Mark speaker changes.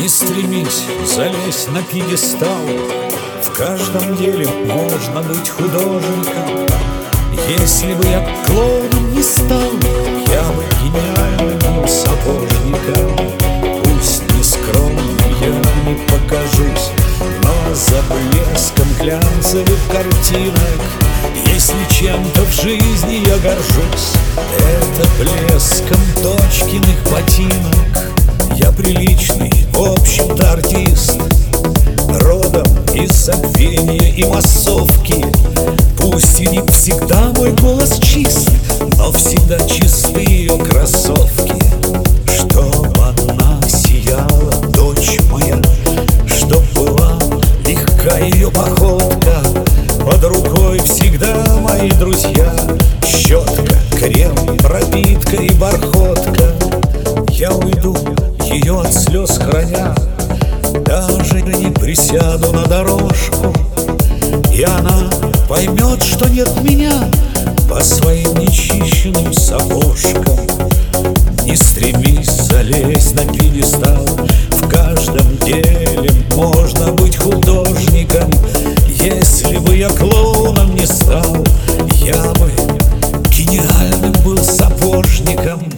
Speaker 1: Не стремись залезть на пьедестал. В каждом деле можно быть художником. Если бы я клоуном не стал Я бы гениальным сапожником. Пусть не скромным я не покажусь Но за блеском глянцевых картинок. Если чем-то в жизни я горжусь Это блеском дочкиных ботинок. Я приличный, в общем-то артист. Родом из забвения и массовки. Пусть и не всегда мой голос чист Но всегда чисты ее кроссовки. Чтоб она сияла, дочь моя Чтоб была легка ее походка. Под рукой всегда мои друзья Щетка, крем, пропитка и бархотка. Я уйду, присяду на дорожку И она поймет, что нет меня По своим нечищенным сапожкам. Не стремись залезть на пьедестал В каждом деле можно быть художником. Если бы я клоуном не стал Я бы гениальным был сапожником.